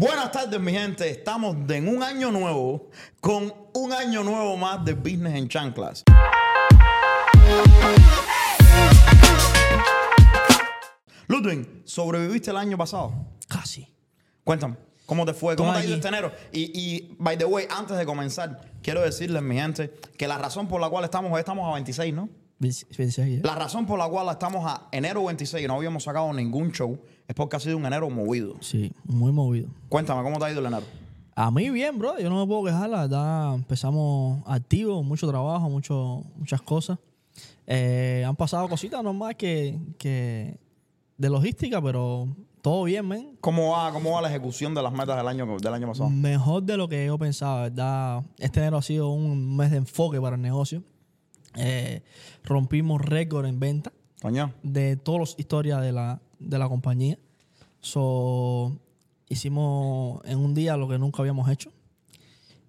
Buenas tardes, mi gente. Estamos en un año nuevo con un año nuevo más de Business en Chanclas. Ludwig, ¿sobreviviste el año pasado? Casi. Cuéntame, ¿cómo te fue? ¿Cómo te ha ido este enero? Y, y, by the way, antes de comenzar, quiero decirles, mi gente, que la razón por la cual estamos, hoy estamos a 26, ¿no? 26, ¿eh? La razón por la cual estamos a enero 26 y no habíamos sacado ningún show es porque ha sido un enero movido. Sí, muy movido. Cuéntame, ¿cómo te ha ido el enero? A mí bien, bro. Yo no me puedo quejar. La verdad, empezamos activos, mucho trabajo, mucho, muchas cosas. Eh, han pasado cositas nomás que, que de logística, pero todo bien, men. ¿Cómo va, cómo va la ejecución de las metas del año, del año pasado? Mejor de lo que yo pensaba, ¿verdad? Este enero ha sido un mes de enfoque para el negocio. Eh, rompimos récord en venta Coño. de todas las historias de la, de la compañía. So, hicimos en un día lo que nunca habíamos hecho.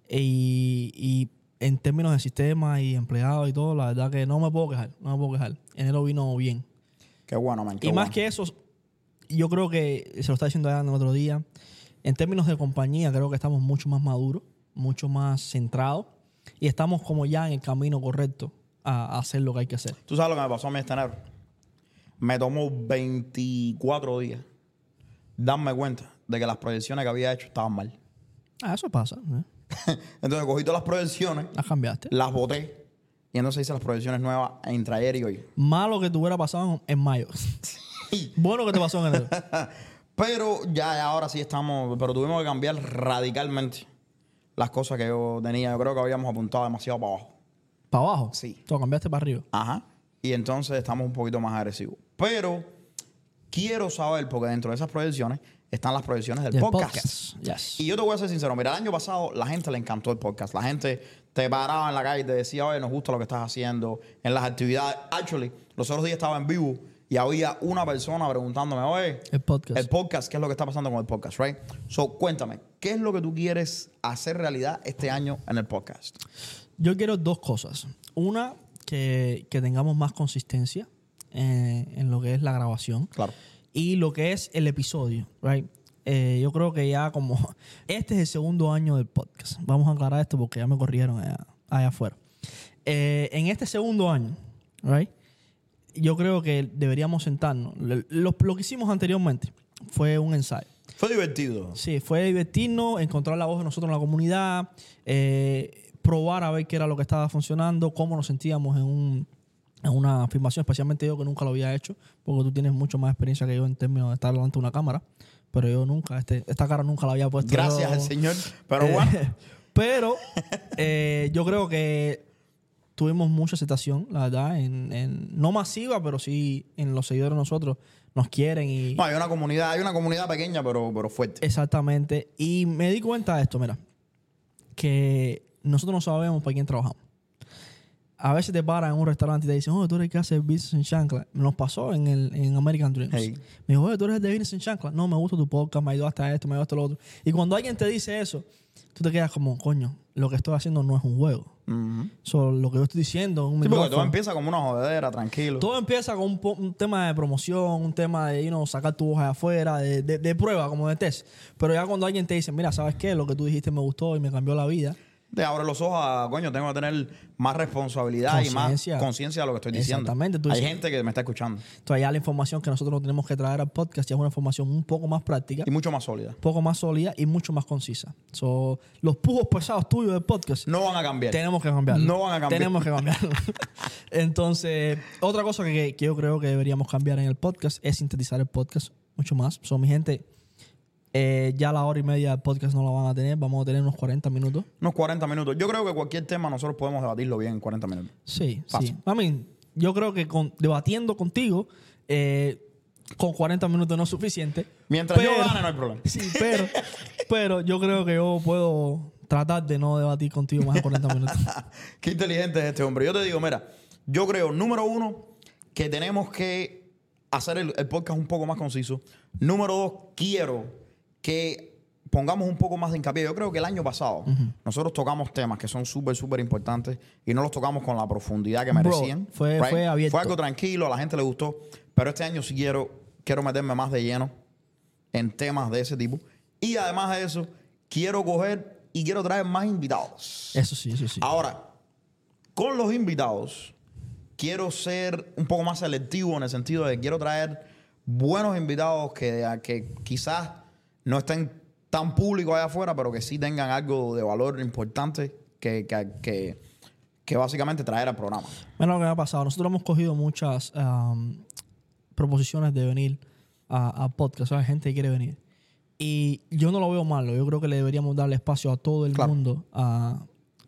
Y, y en términos de sistema y empleados y todo, la verdad que no me puedo quejar. No me puedo quejar. Enero vino bien. Qué bueno, man. qué y más que eso, yo creo que se lo está diciendo ya en el otro día. En términos de compañía, creo que estamos mucho más maduros, mucho más centrados. Y estamos como ya en el camino correcto a, a hacer lo que hay que hacer. ¿Tú sabes lo que me pasó a mí este enero? Me tomó 24 días darme cuenta de que las proyecciones que había hecho estaban mal. Ah, eso pasa. ¿eh? Entonces cogí todas las proyecciones, Las cambiaste. las boté y entonces hice las proyecciones nuevas entre ayer y hoy. Malo que te hubiera pasado en mayo. bueno que te pasó en enero. Pero ya, ya ahora sí estamos, pero tuvimos que cambiar radicalmente las cosas que yo tenía. Yo creo que habíamos apuntado demasiado para abajo. ¿Para abajo? Sí. Tú cambiaste para arriba. Ajá. Y entonces estamos un poquito más agresivos. Pero quiero saber, porque dentro de esas proyecciones están las proyecciones del Del podcast. Yes. Y yo te voy a ser sincero, mira, el año pasado la gente le encantó el podcast. La gente te paraba en la calle y te decía, oye, nos gusta lo que estás haciendo en las actividades. Actually, los otros días estaba en vivo y había una persona preguntándome, oye, El podcast. el podcast, ¿qué es lo que está pasando con el podcast, right? So, cuéntame, ¿qué es lo que tú quieres hacer realidad este año en el podcast? Yo quiero dos cosas. Una, que, que tengamos más consistencia eh, en lo que es la grabación. Claro. Y lo que es el episodio, right? Eh, yo creo que ya como... Este es el segundo año del podcast. Vamos a aclarar esto porque ya me corrieron allá, allá afuera. Eh, en este segundo año, right? Yo creo que deberíamos sentarnos. Lo, lo- lo que hicimos anteriormente fue un ensayo. Fue divertido. Sí, fue divertirnos, encontrar la voz de nosotros en la comunidad, eh, probar a ver qué era lo que estaba funcionando, cómo nos sentíamos en, un, en una filmación, especialmente yo que nunca lo había hecho, porque tú tienes mucho más experiencia que yo en términos de estar delante de una cámara, pero yo nunca, este, esta cara nunca la había puesto. Gracias yo. al Señor. Pero Eh, bueno. pero eh, yo creo que tuvimos mucha aceptación, la verdad, en, en- no masiva, pero sí en los seguidores de nosotros nos quieren y... No, hay una comunidad, hay una comunidad pequeña, pero, pero fuerte. Exactamente. Y me di cuenta de esto, mira, que nosotros no sabemos para quién trabajamos. A veces te paran en un restaurante y te dicen, oh, tú eres el que hace business en chancla. Nos pasó en, el, en American Dreams. Hey. Me dijo, oye, tú eres el de business en chancla. No, me gusta tu podcast, me ayudó hasta esto, me ayudó hasta lo otro. Y cuando alguien te dice eso, tú te quedas como, coño, lo que estoy haciendo no es un juego. Ujú. So, lo que yo estoy diciendo, un Sí, porque todo empieza como una jodedera, tranquilo. Todo empieza con un tema de promoción, un tema de you know, sacar tu hoja de afuera, de, de- de prueba, como de test. Pero ya cuando alguien te dice, mira, ¿sabes qué? Lo que tú dijiste me gustó y me cambió la vida. Te abre los ojos a, coño, tengo que tener más responsabilidad y más Conciencia. de lo que estoy diciendo. Exactamente, tú Hay dices- gente que me está escuchando. Entonces ya la información que nosotros tenemos que traer al podcast ya es una información un poco más práctica, Y mucho más sólida. un poco más sólida y mucho más concisa. So, los pujos pesados tuyos del podcast No van a cambiar. tenemos que cambiarlo. No van a cambiar. Tenemos que cambiarlo. Entonces, otra cosa que, que yo creo que deberíamos cambiar en el podcast es sintetizar el podcast mucho más. So, mi gente, eh, ya la hora y media del podcast no la van a tener. Vamos a tener unos 40 minutos. Unos 40 minutos. Yo creo que cualquier tema nosotros podemos debatirlo bien en 40 minutos. Sí, Fácil. sí. I mean, yo creo que con- debatiendo contigo, eh, con 40 minutos no es suficiente. Mientras yo gane, no hay problema. Sí, pero, pero yo creo que yo puedo tratar de no debatir contigo más de 40 minutos. Qué inteligente es este hombre. Yo te digo, mira, yo creo, número uno, que tenemos que hacer el, el podcast un poco más conciso. Número dos, quiero que pongamos un poco más de hincapié. Yo creo que el año pasado nosotros tocamos temas que son súper, súper importantes y no los tocamos con la profundidad que Bro, merecían. fue- fue abierto. Fue algo tranquilo, a la gente le gustó. Pero este año sí quiero, quiero meterme más de lleno en temas de ese tipo. Y además de eso, quiero coger y quiero traer más invitados. Eso sí, eso sí. Ahora, con los invitados, quiero ser un poco más selectivo en el sentido de que quiero traer buenos invitados que, que quizás no estén tan públicos allá afuera, pero que sí tengan algo de valor importante que, que, que, que básicamente traer al programa. Mira lo que me ha pasado. Nosotros hemos cogido muchas um, proposiciones de venir a, a podcast. Hay gente que quiere venir. Y yo no lo veo malo. Yo creo que le deberíamos darle espacio a todo el Claro. mundo a-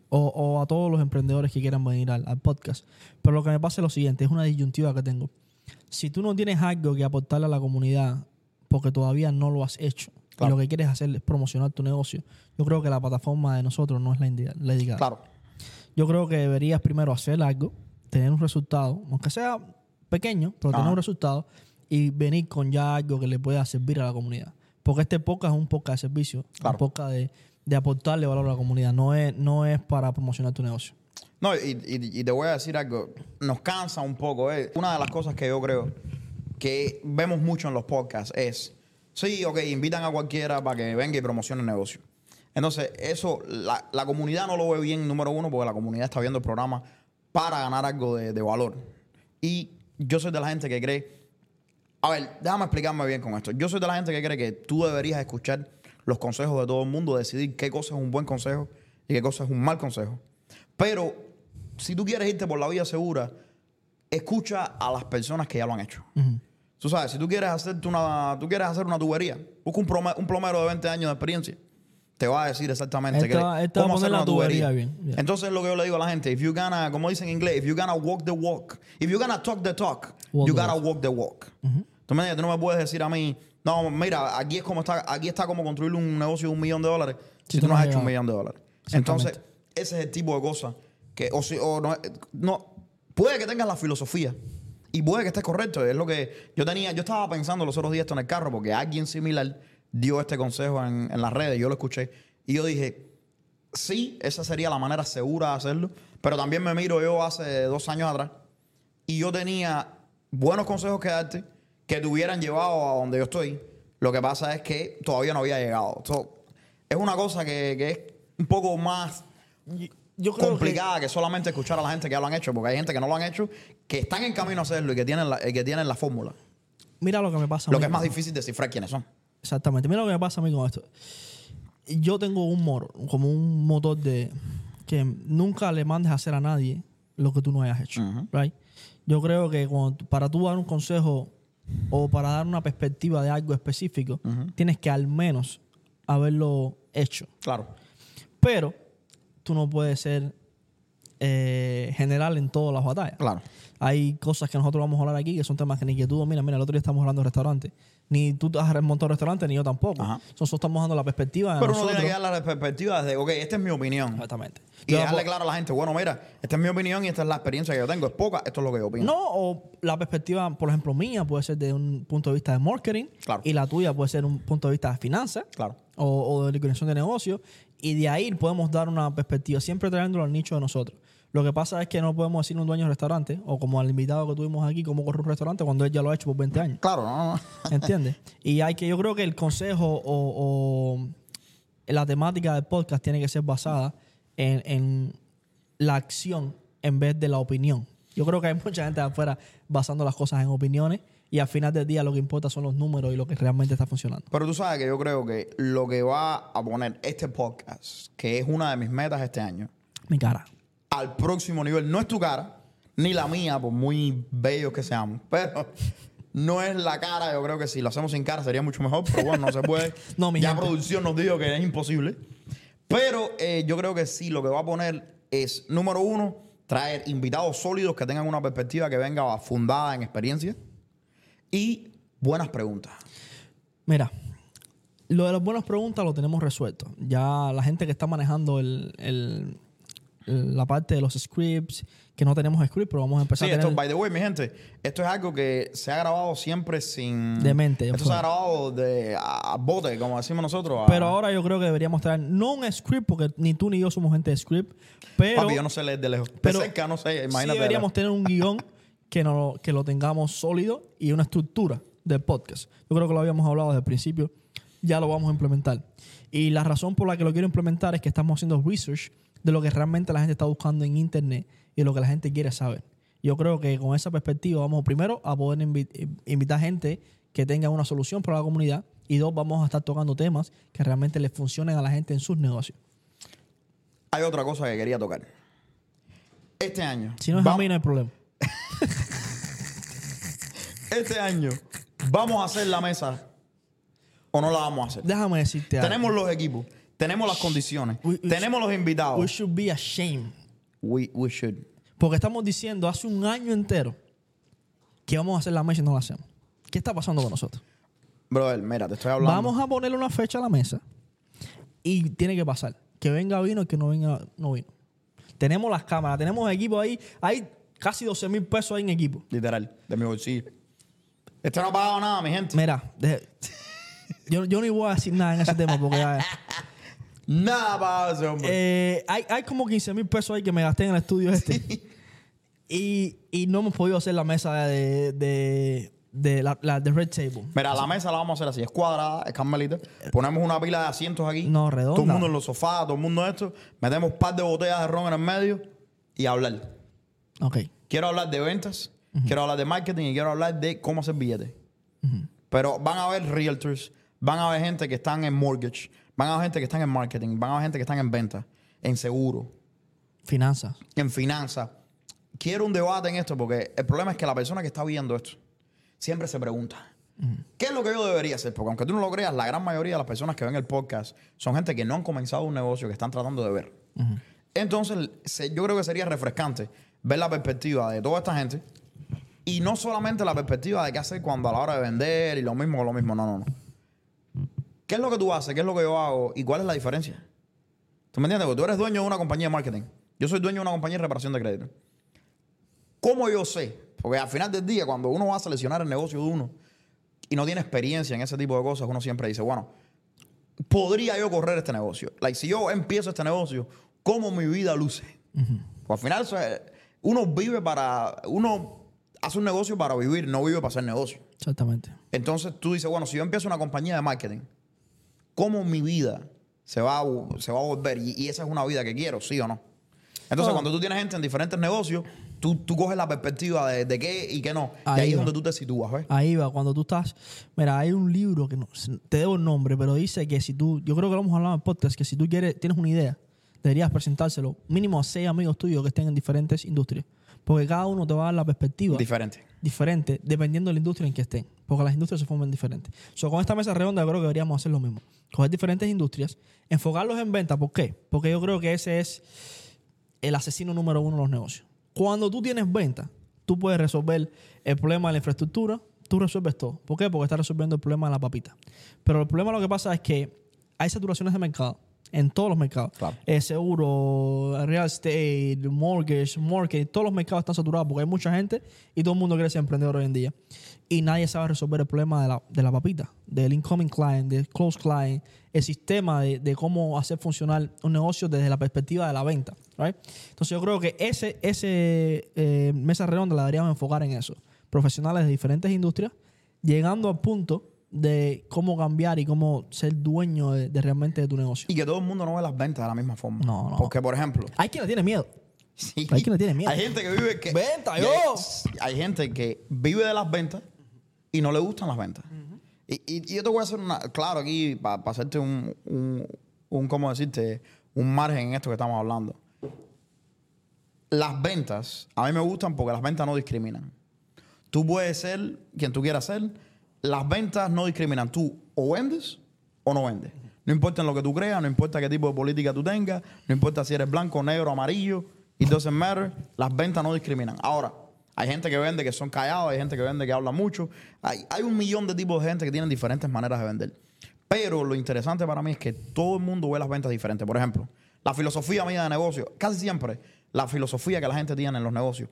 o, o a todos los emprendedores que quieran venir al, al podcast. Pero lo que me pasa es lo siguiente: es una disyuntiva que tengo. Si tú no tienes algo que aportarle a la comunidad porque todavía no lo has hecho Claro. y lo que quieres hacer es promocionar tu negocio, yo creo que la plataforma de nosotros no es la, la indicada. Claro. Yo creo que deberías primero hacer algo, tener un resultado, aunque sea pequeño, pero tener un resultado y venir con ya algo que le pueda servir a la comunidad. Porque este podcast es un podcast de servicio, Claro. un podcast de, de aportarle valor a la comunidad, no es, no es para promocionar tu negocio. No, y, y- y te voy a decir algo, nos cansa un poco. eh. Una de las cosas que yo creo que vemos mucho en los podcasts es, sí, ok, invitan a cualquiera para que venga y promocione el negocio. Entonces, eso, la, la comunidad no lo ve bien, número uno, porque la comunidad está viendo el programa para ganar algo de, de valor. Y yo soy de la gente que cree, a ver, déjame explicarme bien con esto. Yo soy de la gente que cree que tú deberías escuchar los consejos de todo el mundo, decidir qué cosa es un buen consejo y qué cosa es un mal consejo. Pero si tú quieres irte por la vía segura, escucha a las personas que ya lo han hecho. Tú sabes, si tú quieres hacerte una, tú quieres hacer una tubería, busca un, plome- un plomero de 20 años de experiencia. Te va a decir exactamente cómo hacer la una tubería tubería. bien, yeah. Entonces lo que yo le digo a la gente, if you gonna, como dicen en inglés, if you gonna walk the walk, if you gonna talk the talk, Walk you the gotta walk the walk. Tú me entiendes? Tú no me puedes decir a mí, no, mira, aquí es como está, aquí está como construir un negocio de un millón de dólares si, tú no has hecho un millón de dólares. Entonces, ese es el tipo de cosas que, o, si, o no, no, puede que tengas la filosofía y puede que estés correcto. Es lo que yo tenía, yo estaba pensando los otros días esto en el carro porque alguien similar dio este consejo en, en las redes, yo lo escuché y yo dije, sí, esa sería la manera segura de hacerlo, pero también me miro yo hace dos años atrás y yo tenía buenos consejos que darte que te hubieran llevado a donde yo estoy. Lo que pasa es que todavía no había llegado. Es una cosa que, que es un poco más Yo creo complicada que... solamente escuchar a la gente que ya lo han hecho, porque hay gente que no lo han hecho, que están en camino a hacerlo y que tienen la, y que tienen la fórmula. mira lo que me pasa. a Lo mí que es más con- difícil descifrar quiénes son. Exactamente. Mira lo que me pasa a mí con esto. Yo tengo un motor, como un motor de que nunca le mandes a hacer a nadie lo que tú no hayas hecho. Right? Yo creo que cuando para tú dar un consejo o para dar una perspectiva de algo específico, tienes que al menos haberlo hecho. Claro. Pero tú no puedes ser eh, general en todas las batallas. Claro. Hay cosas que nosotros vamos a hablar aquí que son temas que ni que tú dominas. Mira, el otro día estamos hablando de restaurantes. Ni tú has montado restaurante, ni yo tampoco. Ajá. Nosotros estamos dando la perspectiva Pero uno tiene que dar la perspectiva de, ok, esta es mi opinión. Exactamente. Y Yo dejarle claro a la gente, bueno, mira, esta es mi opinión y esta es la experiencia que yo tengo. Es poca, esto es lo que yo opino. No, o la perspectiva, por ejemplo, mía puede ser de un punto de vista de marketing. Claro. Y la tuya puede ser un punto de vista de finanzas. Claro. O, o de liquidación de negocio y de ahí podemos dar una perspectiva, siempre trayéndolo al nicho de nosotros. Lo que pasa es que no podemos decirle a un dueño de restaurante o como al invitado que tuvimos aquí cómo corre un restaurante cuando él ya lo ha hecho por 20 años. Claro, no, no. ¿Entiendes? y hay que, yo creo que el consejo o, o la temática del podcast tiene que ser basada en, en la acción en vez de la opinión. Yo creo que hay mucha gente de afuera basando las cosas en opiniones y al final del día lo que importa son los números y lo que realmente está funcionando. Pero tú sabes que yo creo que lo que va a poner este podcast, que es una de mis metas este año, Mi cara. al próximo nivel, no es tu cara, ni la mía, por muy bellos que seamos, pero no es la cara. Yo creo que si lo hacemos sin cara sería mucho mejor, pero bueno, no se puede. No, mi ya gente. producción nos dijo que es imposible. Pero eh, yo creo que sí, lo que va a poner es, número uno, traer invitados sólidos que tengan una perspectiva que venga fundada en experiencia y buenas preguntas. Mira, lo de las buenas preguntas lo tenemos resuelto. Ya la gente que está manejando el, el- el- la parte de los scripts, que no tenemos script, pero vamos a Sí, empezar a esto, by the way, mi gente, esto es algo que se ha grabado siempre sin... De mente, Esto fue. se ha grabado de a, bote, como decimos nosotros. a- Pero ahora yo creo que deberíamos traer, no un script, porque ni tú ni yo somos gente de script, pero, Papi, yo no sé leer de lejos. pero de cerca no sé, sí deberíamos tener un guion que, no, que lo tengamos sólido y una estructura del podcast. Yo creo que lo habíamos hablado desde el principio. ya lo vamos a implementar. Y la razón por la que lo quiero implementar es que estamos haciendo research de lo que realmente la gente está buscando en internet y de lo que la gente quiere saber. Yo creo que con esa perspectiva vamos primero a poder invi- invitar gente que tenga una solución para la comunidad y dos, vamos a estar tocando temas que realmente les funcionen a la gente en sus negocios. Hay otra cosa que quería tocar. Este año. Si no es a mí, no hay problema. Este año, ¿vamos a hacer la mesa o no la vamos a hacer? Déjame decirte algo. Tenemos los equipos, tenemos las condiciones, We- we tenemos los invitados. We should be ashamed. We, we should. Porque estamos diciendo hace un año entero que vamos a hacer la mesa y no la hacemos. ¿Qué está pasando con nosotros? Brother, mira, te estoy hablando. Vamos a ponerle una fecha a la mesa y tiene que pasar. Que venga vino y que no venga no vino. Tenemos las cámaras, tenemos equipo ahí. Hay casi 12 mil pesos ahí en equipo. Literal, de mi bolsillo. Este no ha pagado nada, mi gente. Mira, de- yo, yo no voy a decir nada en ese tema porque Nada pagado ese hombre. eh, hay, hay como 15 mil pesos ahí que me gasté en el estudio este. Y, y no hemos podido hacer la mesa de, de, de la, la- de Red Table. Mira, la mesa la vamos a hacer así. Es cuadrada, es carmelita. Ponemos una pila de asientos aquí. No, redonda. Todo el mundo en los sofás, todo el mundo esto. Metemos un par de botellas de ron en el medio y hablar. Ok. Quiero hablar de ventas, quiero hablar de marketing y quiero hablar de cómo hacer billetes. Pero van a haber realtors, van a haber gente que están en mortgage, van a haber gente que están en marketing, van a haber gente que están en ventas, en seguro, Finanzas. en finanzas. Quiero un debate en esto porque el problema es que la persona que está viendo esto siempre se pregunta, ¿qué es lo que yo debería hacer? Porque aunque tú no lo creas, la gran mayoría de las personas que ven el podcast son gente que no han comenzado un negocio, que están tratando de ver. Entonces, yo creo que sería refrescante ver la perspectiva de toda esta gente y no solamente la perspectiva de qué hacer cuando a la hora de vender y lo mismo lo mismo. No, no, no. ¿Qué es lo que tú haces? ¿Qué es lo que yo hago? ¿Y cuál es la diferencia? ¿Tú me entiendes? Porque tú eres dueño de una compañía de marketing. Yo soy dueño de una compañía de reparación de crédito. ¿Cómo yo sé? Porque al final del día, cuando uno va a seleccionar el negocio de uno y no tiene experiencia en ese tipo de cosas, uno siempre dice, bueno, ¿podría yo correr este negocio? Like, si yo empiezo este negocio, ¿cómo mi vida luce? Pues al final, eso es- uno vive para... Uno hace un negocio para vivir, no vive para hacer negocio. Exactamente. Entonces tú dices, bueno, si yo empiezo una compañía de marketing, ¿cómo mi vida se va a, se va a volver? Y, y esa es una vida que quiero, ¿sí o no? Entonces, Oh. cuando tú tienes gente en diferentes negocios, tú, tú coges la perspectiva de, de qué y qué no. y Ahí ahí es donde tú te sitúas, ¿ves? Ahí va, cuando tú estás. Mira, hay un libro que no, te debo el nombre, pero dice que si tú. Yo creo que lo hemos hablado en el podcast, que si tú quieres, tienes una idea, deberías presentárselo mínimo a seis amigos tuyos que estén en diferentes industrias. Porque cada uno te va a dar la perspectiva Diferente. diferente dependiendo de la industria en que estén. Porque las industrias se forman diferentes. So, con esta mesa redonda yo creo que deberíamos hacer lo mismo. Coger diferentes industrias, enfocarlos en venta. ¿Por qué? Porque yo creo que ese es el asesino número uno de los negocios. Cuando tú tienes venta, tú puedes resolver el problema de la infraestructura, tú resuelves todo. ¿Por qué? Porque estás resolviendo el problema de la papita. Pero el problema lo que pasa es que hay saturaciones de mercado en todos los mercados. Claro. Eh, seguro, real estate, mortgage, marketing, todos los mercados están saturados porque hay mucha gente y todo el mundo quiere ser emprendedor hoy en día. Y nadie sabe resolver el problema de la, de la papita, del incoming client, del close client, el sistema de, de cómo hacer funcionar un negocio desde la perspectiva de la venta. right? Entonces yo creo que ese, ese eh, mesa redonda la deberíamos enfocar en eso. Profesionales de diferentes industrias, llegando al punto de cómo cambiar y cómo ser dueño de, de realmente de tu negocio. Y que todo el mundo no ve las ventas de la misma forma. No, no. Porque, por ejemplo, Hay quien le tiene miedo. sí, Hay quien le tiene miedo. hay gente que vive que. Venta, yo. Hay, hay gente que vive de las ventas y no le gustan las ventas. y, y- y yo te voy a hacer una. Claro, aquí, para hacerte un, un, un. ¿Cómo decirte? Un margen en esto que estamos hablando. Las ventas, a mí me gustan porque las ventas no discriminan. Tú puedes ser quien tú quieras ser. Las ventas no discriminan. Tú o vendes o no vendes. No importa en lo que tú creas, no importa qué tipo de política tú tengas, no importa si eres blanco, negro, amarillo, it doesn't matter. Las ventas no discriminan. Ahora, hay gente que vende que son callados, hay gente que vende que habla mucho. Hay, hay un millón de tipos de gente que tienen diferentes maneras de vender. Pero lo interesante para mí es que todo el mundo ve las ventas diferentes. Por ejemplo, la filosofía mía de negocio, casi siempre, la filosofía que la gente tiene en los negocios,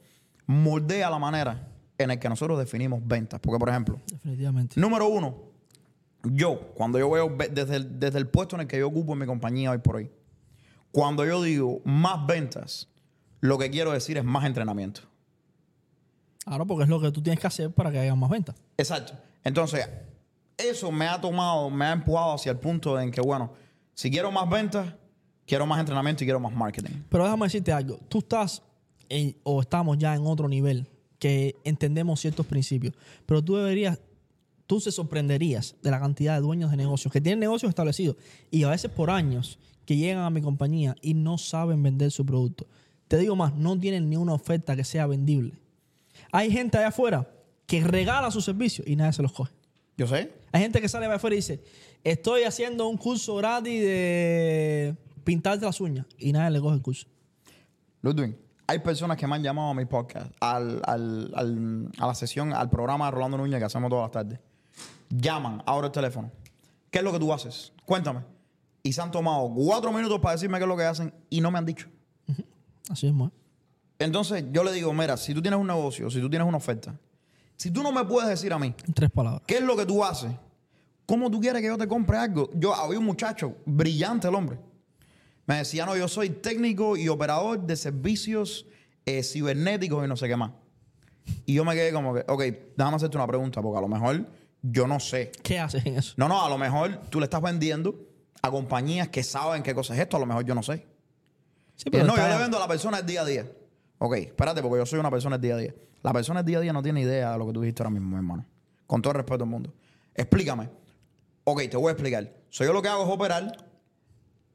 moldea la manera en la que nosotros definimos ventas. Porque, por ejemplo, Definitivamente. número uno, yo, cuando yo veo ve- desde el, desde el puesto en el que yo ocupo en mi compañía hoy por hoy, cuando yo digo más ventas, lo que quiero decir es más entrenamiento. Claro, porque es lo que tú tienes que hacer para que haya más ventas. Exacto. Entonces, eso me ha tomado, me ha empujado hacia el punto en que, bueno, si quiero más ventas, quiero más entrenamiento y quiero más marketing. Pero déjame decirte algo. Tú estás en- o estamos ya en otro nivel que entendemos ciertos principios. Pero tú deberías, tú se sorprenderías de la cantidad de dueños de negocios que tienen negocios establecidos y a veces por años que llegan a mi compañía y no saben vender su producto. Te digo más, no tienen ni una oferta que sea vendible. Hay gente allá afuera que regala sus servicios y nadie se los coge. Yo sé. Hay gente que sale allá afuera y dice, estoy haciendo un curso gratis de pintarte las uñas y nadie le coge el curso. Ludwig, hay personas que me han llamado a mi podcast, al, al- al- a la sesión, al programa de Rolando Núñez que hacemos todas las tardes. Llaman, ahora el teléfono. ¿Qué es lo que tú haces? Cuéntame. Y se han tomado cuatro minutos para decirme qué es lo que hacen y no me han dicho. Así es, Entonces yo le digo, mira, si tú tienes un negocio, si tú tienes una oferta, si tú no me puedes decir a mí En tres palabras. qué es lo que tú haces, cómo tú quieres que yo te compre algo. Yo había un muchacho, brillante el hombre. Me decía, no, yo soy técnico y operador de servicios eh, cibernéticos y no sé qué más. Y yo me quedé como que, ok, déjame hacerte una pregunta, porque a lo mejor yo no sé. ¿Qué haces en eso? No, no, a lo mejor tú le estás vendiendo a compañías que saben qué cosa es esto, a lo mejor yo no sé. Sí, Eh, no, yo le vendo a la persona el día a día. Ok, espérate, porque yo soy una persona el día a día. La persona el día a día no tiene idea de lo que tú dijiste ahora mismo, mi hermano. Con todo el respeto del mundo. Explícame. Ok, te voy a explicar. So, yo lo que hago es operar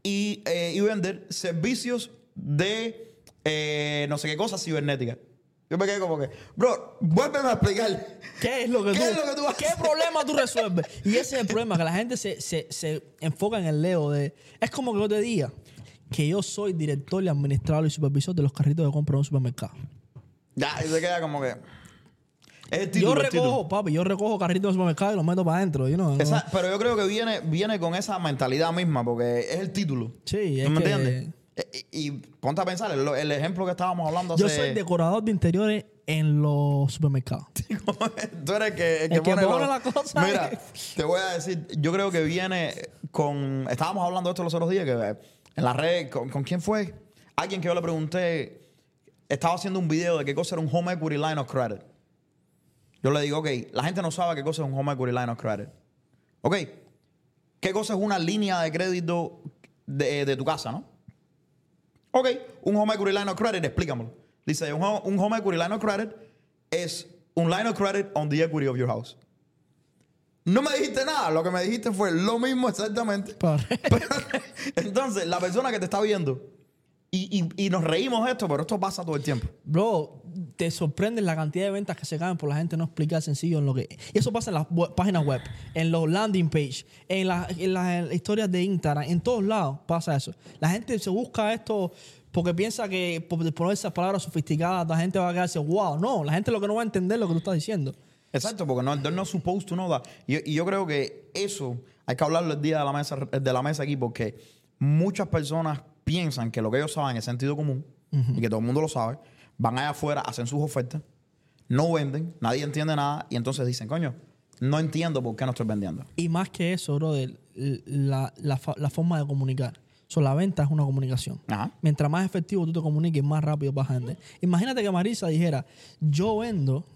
y, eh, y vender servicios de eh, no sé qué cosas cibernéticas. Yo me quedé como que, bro, vuélveme a explicar. ¿Qué es lo que ¿Qué tú es lo que tú haces? ¿Qué problema tú resuelves? Y ese es el problema, que la gente se, se- se enfoca en el leo de... Es como que yo te diga que yo soy director y administrador y supervisor de los carritos de compra de un supermercado. Ya, y se queda como que. Es yo recojo, papi, yo recojo carritos de supermercado y los meto para adentro. you know, pero yo creo que viene, viene con esa mentalidad misma, porque es el título. Sí, ¿Tú me que- entiendes? E- Y, y ponte a pensar, el, el ejemplo que estábamos hablando hace... Yo soy decorador de interiores en los supermercados. Tú eres el que, el que El que pone, pone los- la cosa Mira, te voy a decir, yo creo que viene con... Estábamos hablando de esto los otros días, que eh, en la red, ¿con, con quién fue? Alguien que yo le pregunté, estaba haciendo un video de qué cosa era un Home Equity Line of Credit. Yo le digo, ok, la gente no sabe qué cosa es un Home Equity Line of Credit. Ok, ¿qué cosa es una línea de crédito de, de tu casa, no? Ok, un Home Equity Line of Credit, explícamelo. Dice, un, un Home Equity Line of Credit es un line of credit on the equity of your house. No me dijiste nada, lo que me dijiste fue lo mismo exactamente. Pero, entonces, la persona que te está viendo, y, y- y nos reímos esto, pero esto pasa todo el tiempo. Bro, te sorprende la cantidad de ventas que se caen por la gente no explicar sencillo en lo que... Y eso pasa en las web- páginas web, en los landing page, en, la- en las historias de Instagram, en todos lados pasa eso. La gente se busca esto porque piensa que por poner esas palabras sofisticadas la gente va a quedarse, wow, no, la gente lo que no va a entender lo que tú estás diciendo. Exacto, porque no, not supposed to know that. Y, y yo creo que eso hay que hablarlo el día de la mesa, de la mesa aquí, porque muchas personas piensan que lo que ellos saben es sentido común y que todo el mundo lo sabe. Van allá afuera, hacen sus ofertas, no venden, nadie entiende nada y entonces dicen, coño, no entiendo por qué no estoy vendiendo. Y más que eso, brother, la, la la forma de comunicar. So, la venta es una comunicación. Ajá. Mientras más efectivo tú te comuniques, más rápido vas a vender. Imagínate que Marisa dijera, yo vendo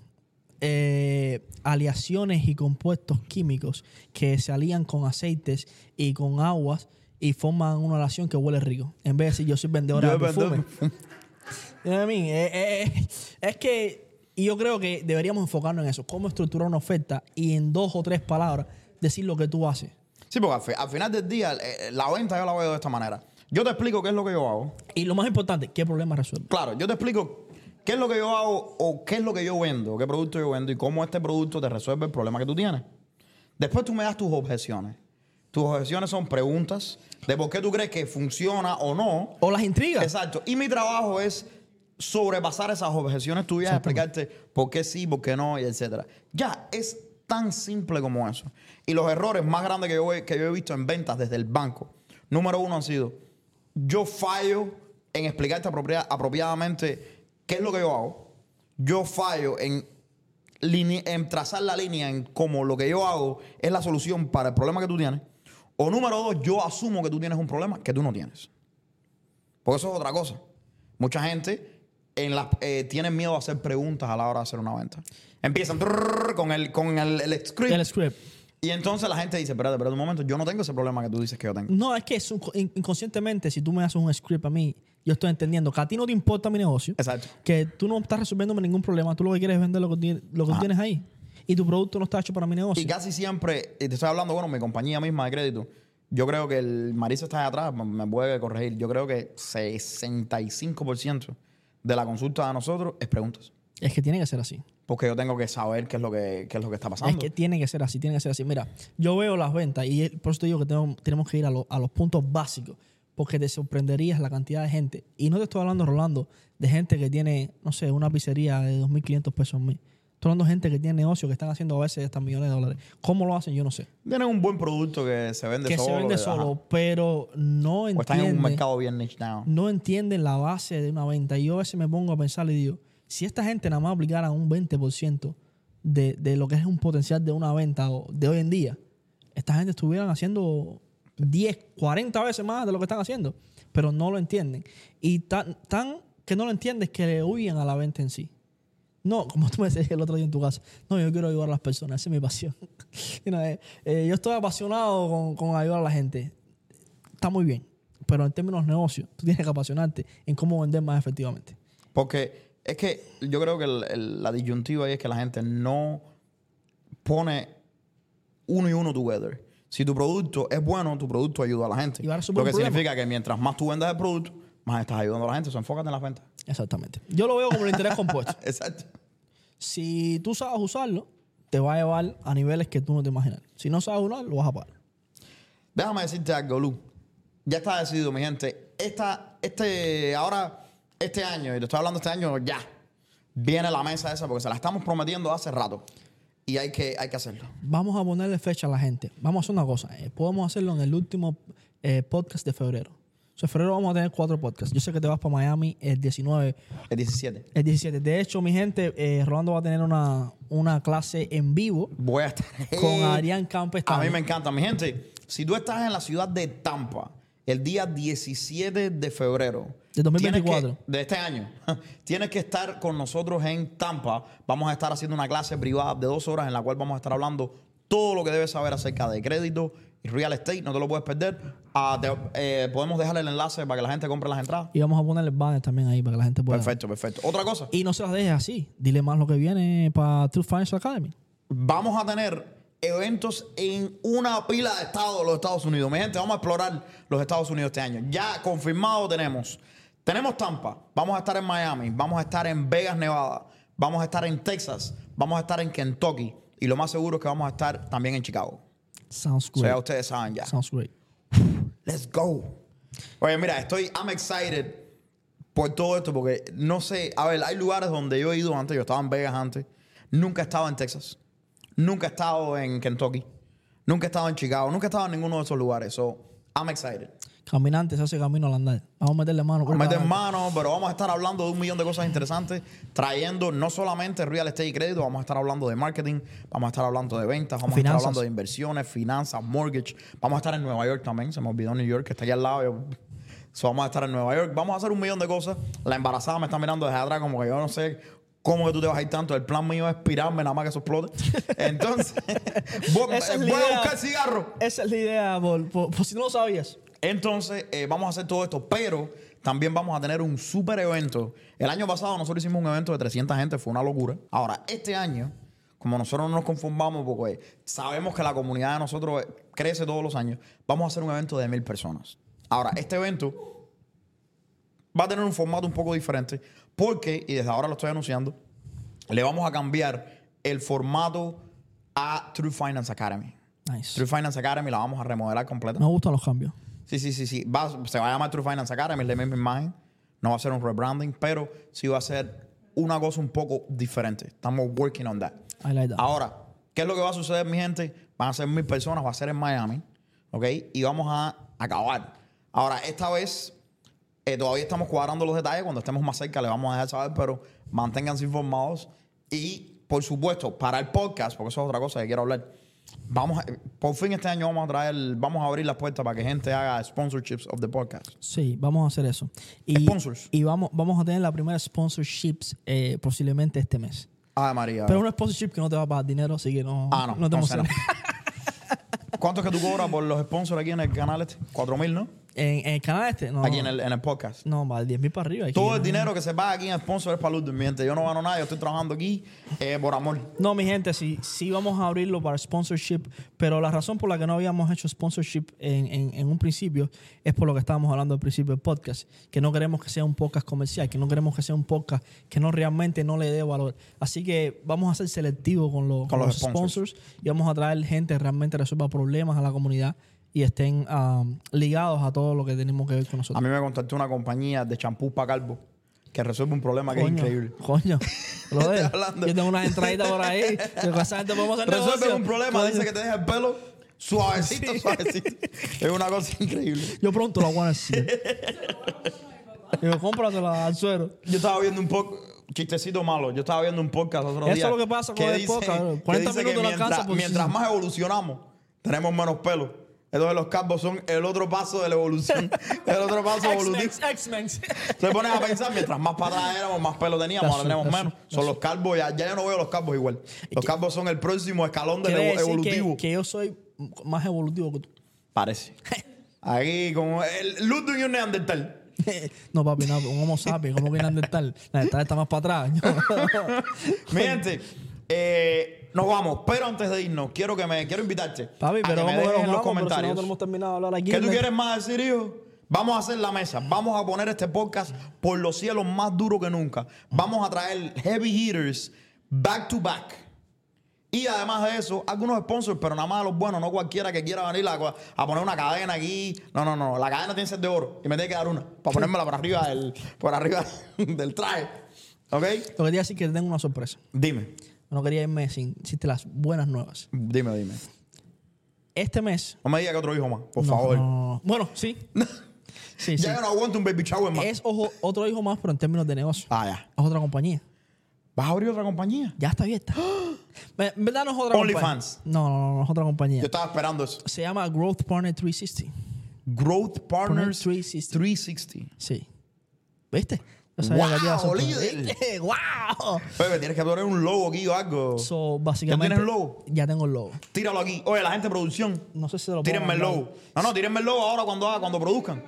eh, aleaciones y compuestos químicos que se alían con aceites y con aguas y forman una aleación que huele rico. En vez de decir, yo soy vendedora Yo de perfume. You know what I mean? Eh, eh, eh, es que y yo creo que deberíamos enfocarnos en eso. Cómo estructurar una oferta y en dos o tres palabras decir lo que tú haces. Sí, porque al, fi- al final del día, eh, la venta yo la veo de esta manera. Yo te explico qué es lo que yo hago. Y lo más importante, ¿qué problema resuelve? Claro, yo te explico qué es lo que yo hago o qué es lo que yo vendo, qué producto yo vendo y cómo este producto te resuelve el problema que tú tienes. Después tú me das tus objeciones. Tus objeciones son preguntas de por qué tú crees que funciona o no. O las intrigas. Exacto. Y mi trabajo es sobrepasar esas objeciones tuyas, explicarte por qué sí, por qué no, y etcétera. Ya, es tan simple como eso. Y los errores más grandes que yo, he- que yo he visto en ventas desde el banco, número uno han sido, yo fallo en explicarte apropiadamente qué es lo que yo hago. Yo fallo en, en trazar la línea en cómo lo que yo hago es la solución para el problema que tú tienes. O número dos, yo asumo que tú tienes un problema que tú no tienes. Porque eso es otra cosa. Mucha gente en eh, tiene miedo a hacer preguntas a la hora de hacer una venta. Empiezan con el, con el, el script. El script. Y entonces la gente dice, espérate, espérate un momento, yo no tengo ese problema que tú dices que yo tengo. No, es que inconscientemente, si tú me haces un script a mí, yo estoy entendiendo que a ti no te importa mi negocio, Exacto. que tú no estás resolviéndome ningún problema, tú lo que quieres es vender lo que, lo tienes ahí. Y tu producto no está hecho para mi negocio. Y casi siempre, y te estoy hablando, bueno, mi compañía misma de crédito, yo creo que el Marisa está ahí atrás, me- puede corregir, yo creo que 65% de la consulta de nosotros es preguntas. Es que tiene que ser así. Porque yo tengo que saber qué es lo que, qué es, lo que está pasando. Es que tiene que ser así, tiene que ser así. Mira, yo veo las ventas y por eso te digo que tengo- tenemos que ir a, lo- a los puntos básicos, porque te sorprenderías la cantidad de gente. Y no te estoy hablando, Rolando, de gente que tiene, no sé, una pizzería de 2.500 pesos al mes. Estoy hablando de gente que tiene negocio, que están haciendo a veces hasta millones de dólares. ¿Cómo lo hacen? Yo no sé. Tienen un buen producto que se vende que solo. se vende que- solo, ajá. pero no O están en un entienden, mercado bien niche down. no entienden la base de una venta. Y yo a veces me pongo a pensar y digo, si esta gente nada más aplicara un 20% de, de lo que es un potencial de una venta de hoy en día, esta gente estuvieran haciendo 10, 40 veces más de lo que están haciendo, pero no lo entienden. Y tan, tan que no lo entiendes que le huyen a la venta en sí. No, como tú me decías el otro día en tu casa. No, yo quiero ayudar a las personas, esa es mi pasión. Eh, eh, yo estoy apasionado con, con ayudar a la gente. Está muy bien, pero en términos de negocio, tú tienes que apasionarte en cómo vender más efectivamente. Porque es que yo creo que el- el- la disyuntiva ahí es que la gente no pone uno y uno together. Si tu producto es bueno, tu producto ayuda a la gente. Y Lo que problema. significa que mientras más tú vendas el producto, más estás ayudando a la gente. So, enfócate en las ventas. Exactamente. Yo lo veo como el interés compuesto. Exacto. Si tú sabes usarlo, te va a llevar a niveles que tú no te imaginas. Si no sabes usarlo, lo vas a pagar. Déjame decirte algo, Lu. Ya está decidido, mi gente. Esta, este, ahora, este año, y te estoy hablando este año, ya. Viene la mesa esa porque se la estamos prometiendo hace rato. Y hay que, hay que hacerlo. Vamos a ponerle fecha a la gente. Vamos a hacer una cosa. eh, podemos hacerlo en el último eh, podcast de febrero. O sea, en febrero vamos a tener cuatro podcasts. Yo sé que te vas para Miami el 19, El 17. el 17. De hecho, mi gente, eh, Rolando va a tener una, una clase en vivo Voy a estar con Arián Campes. A mí también. me encanta. Mi gente, si tú estás en la ciudad de Tampa el día 17 de febrero De tienes 2024. que- de este año, tienes que estar con nosotros en Tampa. Vamos a estar haciendo una clase privada de dos horas en la cual vamos a estar hablando todo lo que debes saber acerca de crédito real estate. No te lo puedes perder. Ah, te- eh, podemos dejar el enlace para que la gente compre las entradas. Y vamos a ponerle el banner también ahí para que la gente pueda. Perfecto, perfecto. Otra cosa. Y no se las dejes así. Dile más lo que viene para True Financial Academy. vamos a tener eventos en una pila de estados de los Estados Unidos. Mi gente, vamos a explorar los Estados Unidos este año. Ya confirmado tenemos. Tenemos Tampa, vamos a estar en Miami, vamos a estar en Vegas, Nevada, vamos a estar en Texas, vamos a estar en Kentucky y lo más seguro es que vamos a estar también en Chicago. Sounds O sea, great. ustedes saben ya. Sounds great. Let's go. Oye, mira, estoy, I'm excited por todo esto porque no sé, a ver, hay lugares donde yo he ido antes, yo estaba en Vegas antes, nunca he estado en Texas, nunca he estado en Kentucky, nunca he estado en Chicago, nunca he estado en ninguno de esos lugares. So, I'm excited. Caminante se hace camino al andar. Vamos a meterle mano. Vamos a meter mano, pero vamos a estar hablando de un millón de cosas interesantes, trayendo no solamente real estate y crédito, vamos a estar hablando de marketing, vamos a estar hablando de ventas, vamos a estar hablando de inversiones, finanzas, mortgage. Vamos a estar en Nueva York también, se me olvidó New York, que está aquí al lado. yo- So, vamos a estar en Nueva York, vamos a hacer un millón de cosas. La embarazada me está mirando desde atrás como que yo no sé cómo que tú te vas a ir tanto. El plan mío es pirarme nada más que eso explote. Entonces, voy, es a buscar cigarro. Esa es la idea, por, por- por si no lo sabías. Entonces, eh, vamos a hacer todo esto, pero también vamos a tener un super evento. El año pasado nosotros hicimos un evento de 300 gente, fue una locura. Ahora, este año, como nosotros no nos conformamos porque sabemos que la comunidad de nosotros eh, crece todos los años, vamos a hacer un evento de mil personas. Ahora, este evento va a tener un formato un poco diferente porque, y desde ahora lo estoy anunciando, le vamos a cambiar el formato a True Finance Academy. Nice. True Finance Academy la vamos a remodelar completa. Me gustan los cambios. Sí, sí, sí, sí. Va- se va a llamar True Finance Academy, es la misma imagen. No va a ser un rebranding, pero sí va a ser una cosa un poco diferente. Estamos working on that. I like that. Ahora, ¿qué es lo que va a suceder, mi gente? Van a ser mil personas, va a ser en Miami, ¿ok? Y vamos a acabar. Ahora, esta vez eh, todavía estamos cuadrando los detalles. Cuando estemos más cerca, le vamos a dejar saber, pero manténganse informados. Y, por supuesto, para el podcast, porque eso es otra cosa que quiero hablar. Vamos a- por fin este año vamos a traer, vamos a abrir las puertas para que gente haga sponsorships of the podcast. Sí, vamos a hacer eso. Y, Sponsors. Y vamos, vamos a tener la primera sponsorships eh, posiblemente este mes. Ay, María. Pero una sponsorship que no te va a pagar dinero, así que no, ah, no, no te no. emociones. ¿Cuánto es que tú cobras por los sponsors aquí en el canal este? Cuatro mil, ¿no? En, en el canal este, no. Aquí en el, en el podcast. No, va de 10 mil para arriba. aquí, Todo el ¿no? dinero que se paga aquí en sponsor es para luz mi gente. Yo no gano nada, yo estoy trabajando aquí eh, por amor. No, mi gente, sí, sí vamos a abrirlo para sponsorship, pero la razón por la que no habíamos hecho sponsorship en, en- en un principio es por lo que estábamos hablando al principio del podcast, que no queremos que sea un podcast comercial, que no queremos que sea un podcast que no realmente no le dé valor. Así que vamos a ser selectivos con, los- Con con los los sponsors y vamos a traer gente que realmente resuelva problemas a la comunidad y estén um, ligados a todo lo que tenemos que ver con A nosotros. mí me contactó una compañía de champú para calvo que resuelve un problema que es increíble. Coño, brother, Estoy hablando. yo tengo unas entraditas por ahí. gente podemos hacer Resuelve negocio. un problema, Coño. dice que te deja el pelo suavecito, suavecito. Es una cosa increíble. Yo pronto la voy a decir. Digo, cómpratela al suero. Yo estaba viendo un poco, chistecito malo, yo estaba viendo un podcast otro Eso día. es lo que pasa con el dice- podcast, bro. que 40 dice minutos que no mientras, alcanza por mientras más evolucionamos, tenemos menos pelo. Entonces los calvos son el otro paso de la evolución. el otro paso evolutivo. X-Men. Te pones a pensar, mientras más para atrás éramos, más pelo teníamos, ahora tenemos menos. that's Son los calvos, ya, ya yo no veo los calvos igual. Los calvos son el próximo escalón evo- decir evolutivo. que, que yo soy más evolutivo que tú. Parece. Aquí, como el Ludwig y un Neandertal. no, papi, no, un homo sapiens, ¿cómo que Neandertal? Neandertal está más para atrás. Mi gente, eh, nos vamos. Pero antes de irnos, quiero que me quiero invitarte. papi, a pero que me a dejes en los si comentarios. nosotros hemos terminado de hablar aquí. ¿Qué tú quieres más decir, hijo? Vamos a hacer la mesa. Vamos a poner este podcast por los cielos más duro que nunca. Vamos a traer heavy hitters back to back. Y además de eso, algunos sponsors, pero nada más los buenos, no cualquiera que quiera venir a, a poner una cadena aquí. No, no, no. La cadena tiene que ser de oro. Y me tiene que dar una. Para ponérmela por arriba del, por arriba del traje. ¿Ok? Lo que quería decir que te tengo una sorpresa. Dime. No quería irme sin decirte las buenas nuevas. Dime, dime. Este mes. No me digas que otro hijo más, por no, favor. no, no. Bueno, sí. Sí, sí. Ya yo no aguanto un baby shower más. Es ojo, otro hijo más, pero en términos de negocio. Ah, ya. Es otra compañía. ¿Vas a abrir otra compañía? Ya está abierta. En verdad no es otra compañía. OnlyFans. No, no, no, no es otra compañía. Yo estaba esperando eso. Se llama Growth Partner 360. Growth Partners 360. 360. Sí. ¿Viste? Yo sabía que te iba a ¡Wow, sorprender. ¡Wow! Pepe, tienes que poner un logo aquí o algo. So, básicamente. ¿Ya tienes el logo? Ya tengo el logo. Tíralo aquí. Oye, la gente de producción. No sé si se lo puedo Tírenme el mandar. logo. No, no, tírenme el logo ahora cuando, haga- cuando produzcan.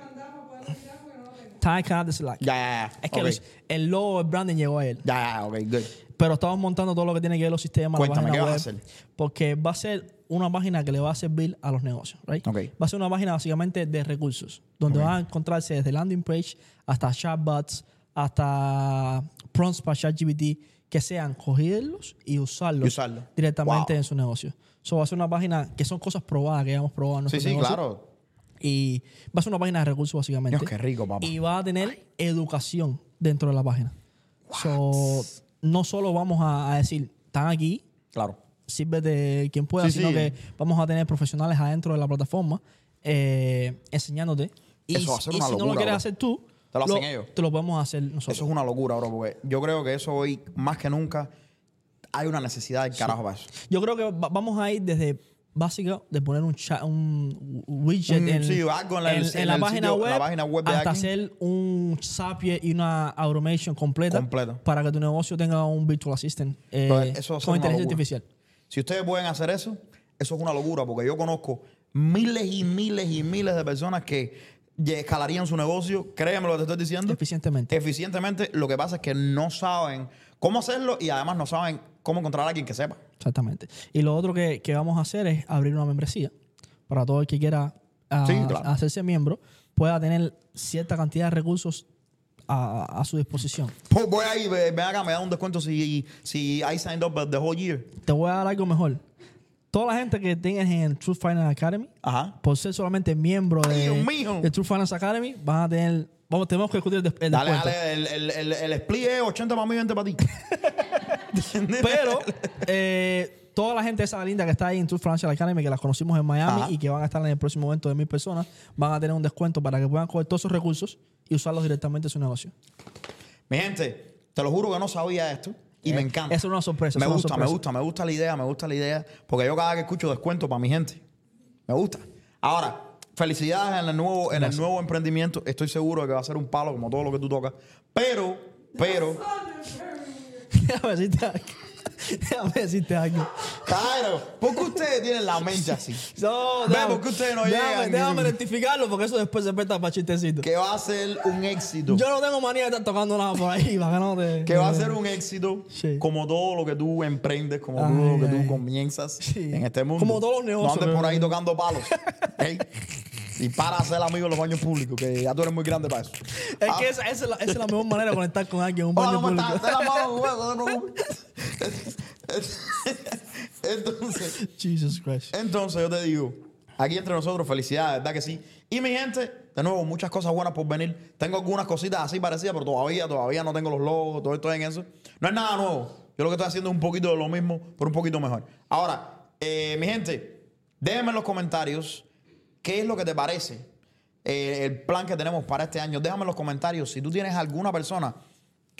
Ty Canal de Slack. Ya, ya, ya. Es que Ok. los- el logo, el branding llegó a él. Ya, ya, ok, good. Pero estamos montando todo lo que tiene que ver los sistemas, Cuéntame, la página ¿qué vas a web, hacer? Porque va a ser una página que le va a servir a los negocios, right? Ok. Va a ser una página básicamente de recursos, donde van a encontrarse desde landing page hasta chatbots, hasta prompts para ChatGPT, que sean cogerlos y usarlos Y usarlo. directamente Wow. en su negocio. So, va a ser una página que son cosas probadas, que ya hemos probado en Sí, nuestro sí, negocio. claro. Y va a ser una página de recursos básicamente. Dios, qué rico, papá. Y va a tener educación dentro de la página. So, no solo vamos a, a decir, están aquí, Claro. sirve de quien pueda, Sí, sino sí. que vamos a tener profesionales adentro de la plataforma eh, enseñándote. Y, Eso va a ser y una si no lo quieres bro. hacer tú, Te lo hacen ellos. te lo podemos hacer nosotros. Eso es una locura, bro, porque yo creo que eso hoy, más que nunca, hay una necesidad del carajo para eso. Yo creo que va- vamos a ir desde básico de poner un chat, un widget Un- en, sí, algo en la- en- en en la el página sitio- web, la página web de hasta hacer un Zapier y una automation completa, Completa. para que tu negocio tenga un virtual assistant eh, eso con inteligencia artificial. Si ustedes pueden hacer eso, eso es una locura, porque yo conozco miles y miles y miles de personas que escalarían su negocio, créeme lo que te estoy diciendo, Eficientemente. eficientemente. Lo que pasa es que no saben cómo hacerlo y además no saben cómo encontrar a alguien que sepa. Exactamente. Y lo otro que, que vamos a hacer es abrir una membresía para todo el que quiera ah, Sí, claro. hacerse miembro, pueda tener cierta cantidad de recursos a, a su disposición. Pues voy ahí, ve- ven acá, me da un descuento si, si I signed up the whole year. Te voy a dar algo mejor. Toda la gente que tengas en Truth Finance Academy, Ajá. por ser solamente miembro de, de Truth Finance Academy, van a tener. Vamos, tenemos que discutir el, el Dale, descuento. dale, el, el, el, el split es 80 para mí, 20 para ti. Pero eh, toda la gente esa linda que está ahí en Truth Financial Academy, que las conocimos en Miami Ajá. y que van a estar en el próximo evento de mil personas, van a tener un descuento para que puedan coger todos esos recursos y usarlos directamente en su negocio. Mi gente, te lo juro que no sabía esto y me encanta. Eso es una sorpresa. Me eso es una gusta, me gusta, me gusta la idea, me gusta la idea. Porque yo cada vez que escucho descuento para mi gente, me gusta. Ahora, felicidades en el nuevo, en el nuevo emprendimiento. Estoy seguro de que va a ser un palo como todo lo que tú tocas. Pero, pero, Déjame decirte algo. Claro, ¿por qué ustedes tienen la mente así? No, Ve, ¿por qué ustedes no déjame, llegan? Déjame rectificarlo porque eso después se presta para chistecitos. Que va a ser un éxito. Yo no tengo manía de estar tocando nada por ahí, para que no te... que va a ser un éxito Sí. como todo lo que tú emprendes, como Ay, todo lo que ay. tú comienzas Sí. en este mundo. Como todos los negocios, No andes por ahí tocando palos. Ey. Y para hacer amigos en los baños públicos, que ya tú eres muy grande para eso. Es Ah, que esa, esa es la, esa es la mejor manera de conectar con alguien en un Hola, baño ¿cómo público. estás? La mano, no te preocupes. Entonces, Jesus Christ. entonces yo te digo, aquí entre nosotros, felicidades, ¿verdad que sí? Y mi gente, de nuevo, muchas cosas buenas por venir. Tengo algunas cositas así parecidas, pero todavía, todavía no tengo los logos, todo estoy en eso. No es nada nuevo. Yo lo que estoy haciendo es un poquito de lo mismo, pero un poquito mejor. Ahora, eh, mi gente, déjenme en los comentarios qué es lo que te parece eh, el plan que tenemos para este año. Déjame en los comentarios si tú tienes alguna persona,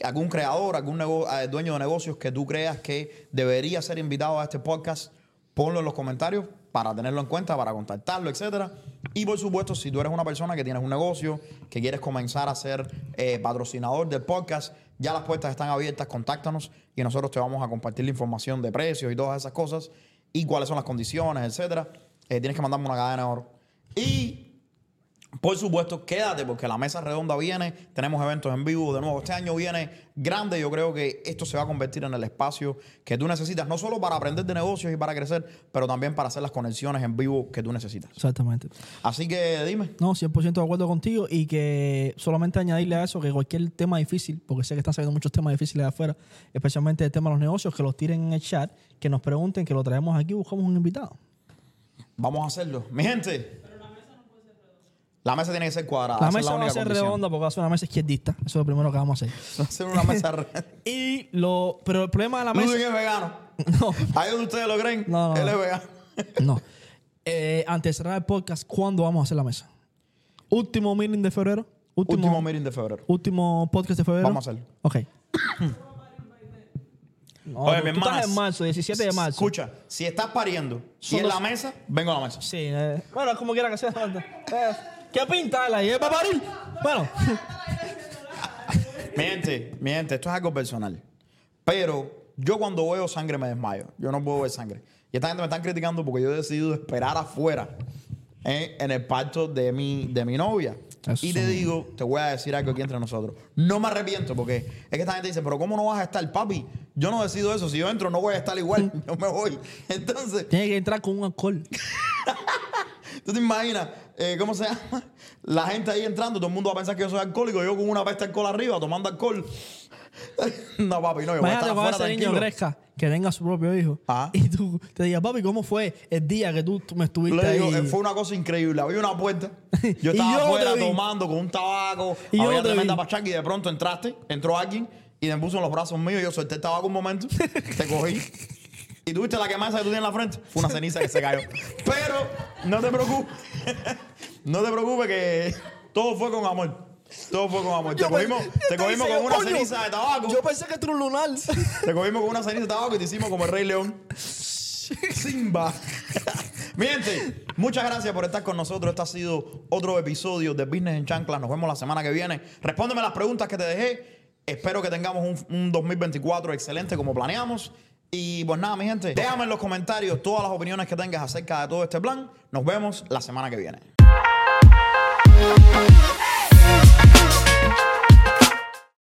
algún creador, algún eh, dueño de negocios que tú creas que debería ser invitado a este podcast, ponlo en los comentarios para tenerlo en cuenta, para contactarlo, etcétera. Y por supuesto, si tú eres una persona que tienes un negocio, que quieres comenzar a ser eh, patrocinador del podcast, ya las puertas están abiertas, contáctanos y nosotros te vamos a compartir la información de precios y todas esas cosas y cuáles son las condiciones, etcétera. Eh, tienes que mandarme una cadena de oro. Y por supuesto, quédate porque la mesa redonda viene, tenemos eventos en vivo de nuevo. Este año viene grande, yo creo que esto se va a convertir en el espacio que tú necesitas, no solo para aprender de negocios y para crecer, pero también para hacer las conexiones en vivo que tú necesitas. Exactamente. Así que dime, No, 100% de acuerdo contigo y que solamente añadirle a eso que cualquier tema difícil, porque sé que están saliendo muchos temas difíciles de afuera, especialmente el tema de los negocios, que los tiren en el chat, que nos pregunten, que lo traemos aquí buscamos un invitado. vamos a hacerlo. Mi gente. La mesa tiene que ser cuadrada. La esa es mesa va a única ser condición. redonda porque va a ser una mesa izquierdista. Eso es lo primero que vamos a hacer. Va a ser una mesa redonda. Y lo, pero el problema de la Ludwig mesa. es vegano. No, Ahí donde ustedes lo creen, No, no, él no. es vegano. no. Eh, antes de cerrar el podcast, ¿cuándo vamos a hacer la mesa? Último meeting de febrero. Último, Último meeting de febrero. último podcast de febrero. Vamos a hacerlo. Ok. No, Oye, tú- mi tú hermana, estás en marzo, 17 de marzo. Escucha, si estás pariendo y Son en los- la mesa, vengo a la mesa. Sí, eh, bueno, como quiera que sea. Eh, ¿Qué pinta? ¿Es para parir? Bueno, Mi gente, mi gente, esto es algo personal. Pero yo cuando veo sangre me desmayo. Yo no puedo ver sangre. Y esta gente me están criticando porque yo he decidido esperar afuera eh, en el parto de mi, de mi novia. Eso. Y te digo, te voy a decir algo aquí entre nosotros. No me arrepiento porque es que esta gente dice, pero ¿cómo no vas a estar, papi? Yo no decido eso. Si yo entro, no voy a estar igual. Yo me voy. Entonces, tiene que entrar con un alcohol. ¿Tú te imaginas eh, cómo se llama? La gente ahí entrando, todo el mundo va a pensar que yo soy alcohólico, yo con una peste de alcohol arriba, tomando alcohol. no, papi, no, yo voy a estar afuera ese niño crezca, que tenga su propio hijo. Ah. Y tú te digas, papi, ¿cómo fue el día que tú, me estuviste Le digo, ahí? eh, fue una cosa increíble. Había una puerta. Yo estaba yo afuera te vi. tomando con un tabaco. Y yo había te tremenda vi. pachaca y de pronto entraste, entró alguien y me puso en los brazos míos. Yo solté el tabaco un momento, te cogí. Y tuviste la quemada esa que tú tienes en la frente. Fue una ceniza que se cayó. Pero no te preocupes. no te preocupes que todo fue con amor. Todo fue con amor. Te cogimos, te cogimos con una Coño, ceniza de tabaco. Yo pensé que tú eras un lunar. Te cogimos con una ceniza de tabaco y te hicimos como el Rey León. Simba. Mi gente, muchas gracias por estar con nosotros. Este ha sido otro episodio de Business en Chanclas. Nos vemos la semana que viene. Respóndeme las preguntas que te dejé. Espero que tengamos un, un 2024 excelente como planeamos. Y pues nada, mi gente, déjame en los comentarios todas las opiniones que tengas acerca de todo este plan. Nos vemos la semana que viene.